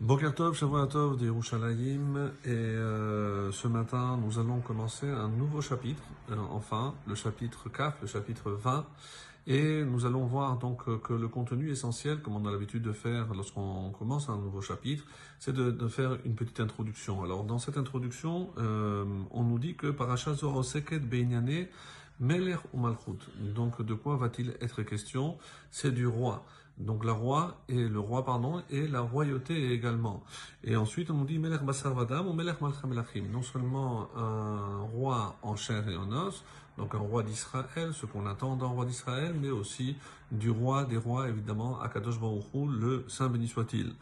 Bokertov, Shavuatov de Yerushalayim et euh, ce matin nous allons commencer un nouveau chapitre, euh, enfin le chapitre 4, le chapitre 20 et nous allons voir donc euh, que le contenu essentiel, comme on a l'habitude de faire lorsqu'on commence un nouveau chapitre, c'est de, faire une petite introduction. Alors dans cette introduction, on nous dit que Parashat Zoroseket Beinyane Meler ou Malchut. Donc de quoi va-t-il être question? C'est du roi. Donc la roi et le roi pardon et la royauté également. Et ensuite on nous dit Melech Basar Vadam ou Melech Malcha Melachim. Non seulement un roi en chair et en os, donc un roi d'Israël, ce qu'on attend d'un roi d'Israël, mais aussi du roi des rois évidemment Akadosh Baruch Hu, le saint béni soit-il.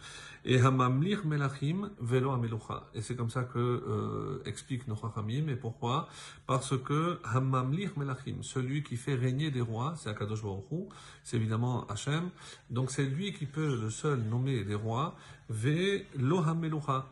Et Hamamlir Melachim Velo Amelucha. Et c'est comme ça que euh, explique nos Chachamim. Et pourquoi? Parce que Hamamlir Melachim, celui qui fait régner des rois, c'est Akadosh Baruch Hu, c'est évidemment Hachem. Donc c'est lui qui peut le seul nommer des rois, Ve Lohamelucha.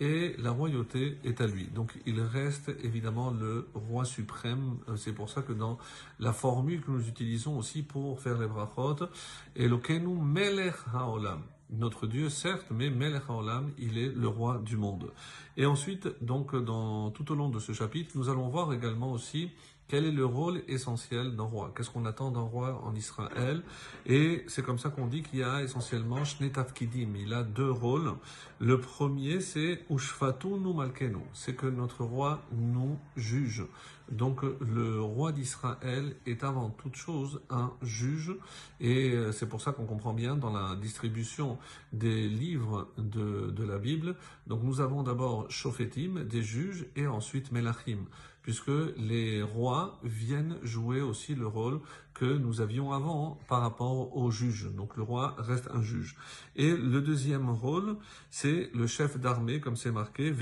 Et la royauté est à lui. Donc il reste évidemment le roi suprême. C'est pour ça que dans la formule que nous utilisons aussi pour faire les brachot, Elokenu Melech Haolam. Notre Dieu, certes, mais Melech Haolam, il est le roi du monde. Et ensuite, donc, dans, tout au long de ce chapitre, nous allons voir également aussi quel est le rôle essentiel d'un roi? Qu'est-ce qu'on attend d'un roi en Israël? Et c'est comme ça qu'on dit qu'il y a essentiellement Shnetafkidim. Il a deux rôles. Le premier, c'est Ushfatu nu malkenu. C'est que notre roi nous juge. Donc le roi d'Israël est avant toute chose un juge. Et c'est pour ça qu'on comprend bien dans la distribution des livres de, de la Bible. Donc nous avons d'abord Shofetim, des juges, et ensuite Melachim puisque les rois viennent jouer aussi le rôle que nous avions avant par rapport aux juges. Donc le roi reste un juge. Et le deuxième rôle, c'est le chef d'armée, comme c'est marqué,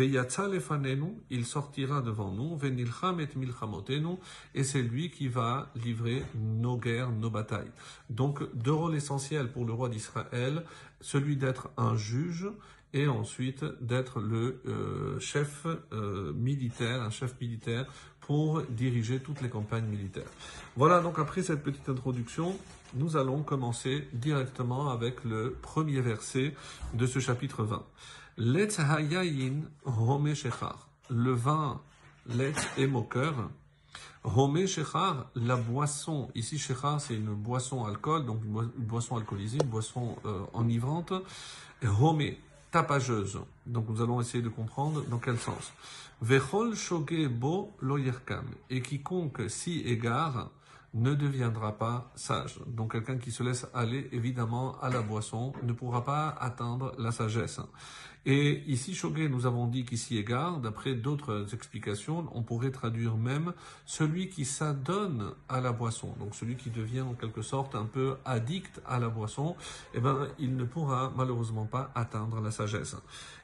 il sortira devant nous, Venilcham et milchamotenu, et c'est lui qui va livrer nos guerres, nos batailles. Donc deux rôles essentiels pour le roi d'Israël, celui d'être un juge et ensuite d'être le euh, chef euh, militaire, un chef militaire pour diriger toutes les campagnes militaires. Voilà, donc après cette petite introduction, nous allons commencer directement avec le premier verset de ce chapitre 20. Letz hayayin home. Le vin, letz et moqueur. Home la boisson. Ici, shechar, c'est une boisson alcool, donc une boisson alcoolisée, une boisson euh, enivrante. Home, tapageuse. Donc nous allons essayer de comprendre dans quel sens. Vechol shoge bo lo. Et quiconque s'y égare ne deviendra pas sage. Donc quelqu'un qui se laisse aller évidemment à la boisson ne pourra pas atteindre la sagesse. Et ici, Shogé, nous avons dit qu'il s'y égare. D'après d'autres explications, on pourrait traduire même celui qui s'adonne à la boisson. Donc celui qui devient en quelque sorte un peu addict à la boisson, eh ben, il ne pourra malheureusement pas atteindre la sagesse.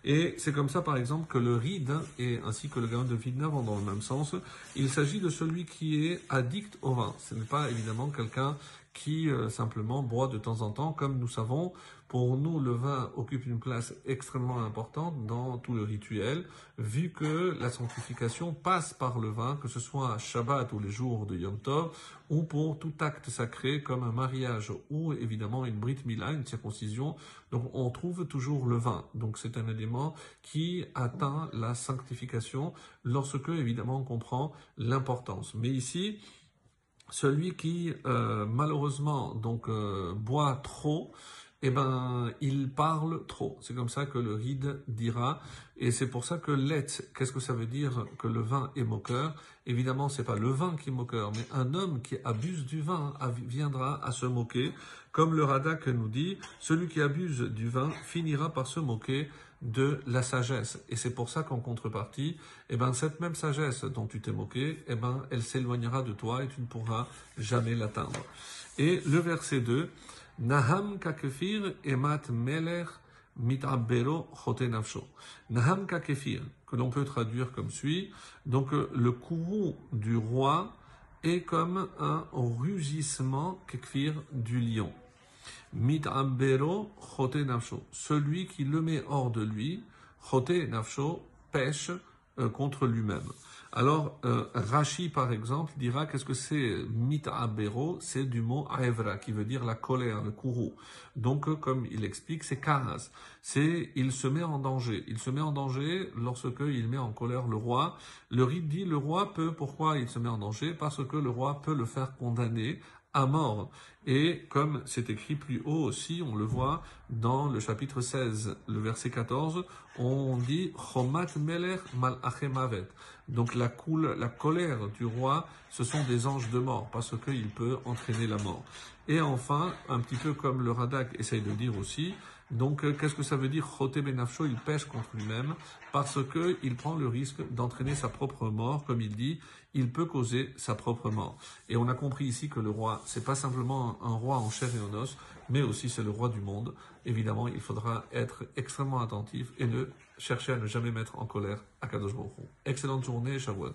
Et c'est comme ça, par exemple, que le ride et ainsi que le grain de Villeneuve vont dans le même sens. Il s'agit de celui qui est addict au vin. N'est pas évidemment quelqu'un qui euh, simplement boit de temps en temps. Comme nous savons, pour nous, le vin occupe une place extrêmement importante dans tout le rituel, vu que la sanctification passe par le vin, que ce soit à Shabbat ou les jours de Yom Tov, ou pour tout acte sacré comme un mariage ou évidemment une brit mila, une circoncision. Donc on trouve toujours le vin. Donc c'est un élément qui atteint la sanctification lorsque évidemment on comprend l'importance. Mais ici, celui qui euh, malheureusement donc euh, boit trop, eh ben il parle trop. C'est comme ça que le ride dira, et c'est pour ça que let, qu'est-ce que ça veut dire que le vin est moqueur? Évidemment, c'est pas le vin qui est moqueur, mais un homme qui abuse du vin viendra à se moquer, comme le Radak nous dit, celui qui abuse du vin finira par se moquer de la sagesse. Et c'est pour ça qu'en contrepartie, eh ben, cette même sagesse dont tu t'es moqué, eh ben, elle s'éloignera de toi et tu ne pourras jamais l'atteindre. Et le verset 2, Naham kakefir emat meler mitabero nafsho. Naham kakefir, que l'on peut traduire comme suit. Donc, le courroux du roi est comme un rugissement kekfir du lion. Mitambero chote nafsho. Celui qui le met hors de lui, chote nafsho, pêche euh, contre lui-même. Alors, euh, Rashi, par exemple, dira qu'est-ce que c'est mit'abero C'est du mot aevra, qui veut dire la colère, le courroux. Donc, euh, comme il explique, c'est karas. C'est, il se met en danger. Il se met en danger lorsque il met en colère le roi. Le rite dit, le roi peut, pourquoi il se met en danger? Parce que le roi peut le faire condamner à mort. Et comme c'est écrit plus haut aussi, on le voit dans le chapitre 16, le verset 14, on dit Chomat Meler Mal Donc la, coule, la colère du roi, ce sont des anges de mort, parce qu'il peut entraîner la mort. Et enfin, un petit peu comme le Radak essaye de dire aussi, donc, euh, qu'est-ce que ça veut dire Choté Benafsho, il pêche contre lui-même parce qu'il prend le risque d'entraîner sa propre mort, comme il dit, il peut causer sa propre mort. Et on a compris ici que le roi, c'est pas simplement un roi en chair et en os, mais aussi c'est le roi du monde. Évidemment, il faudra être extrêmement attentif et ne chercher à ne jamais mettre en colère Akadosh Baruch Excellente journée, Shavuot.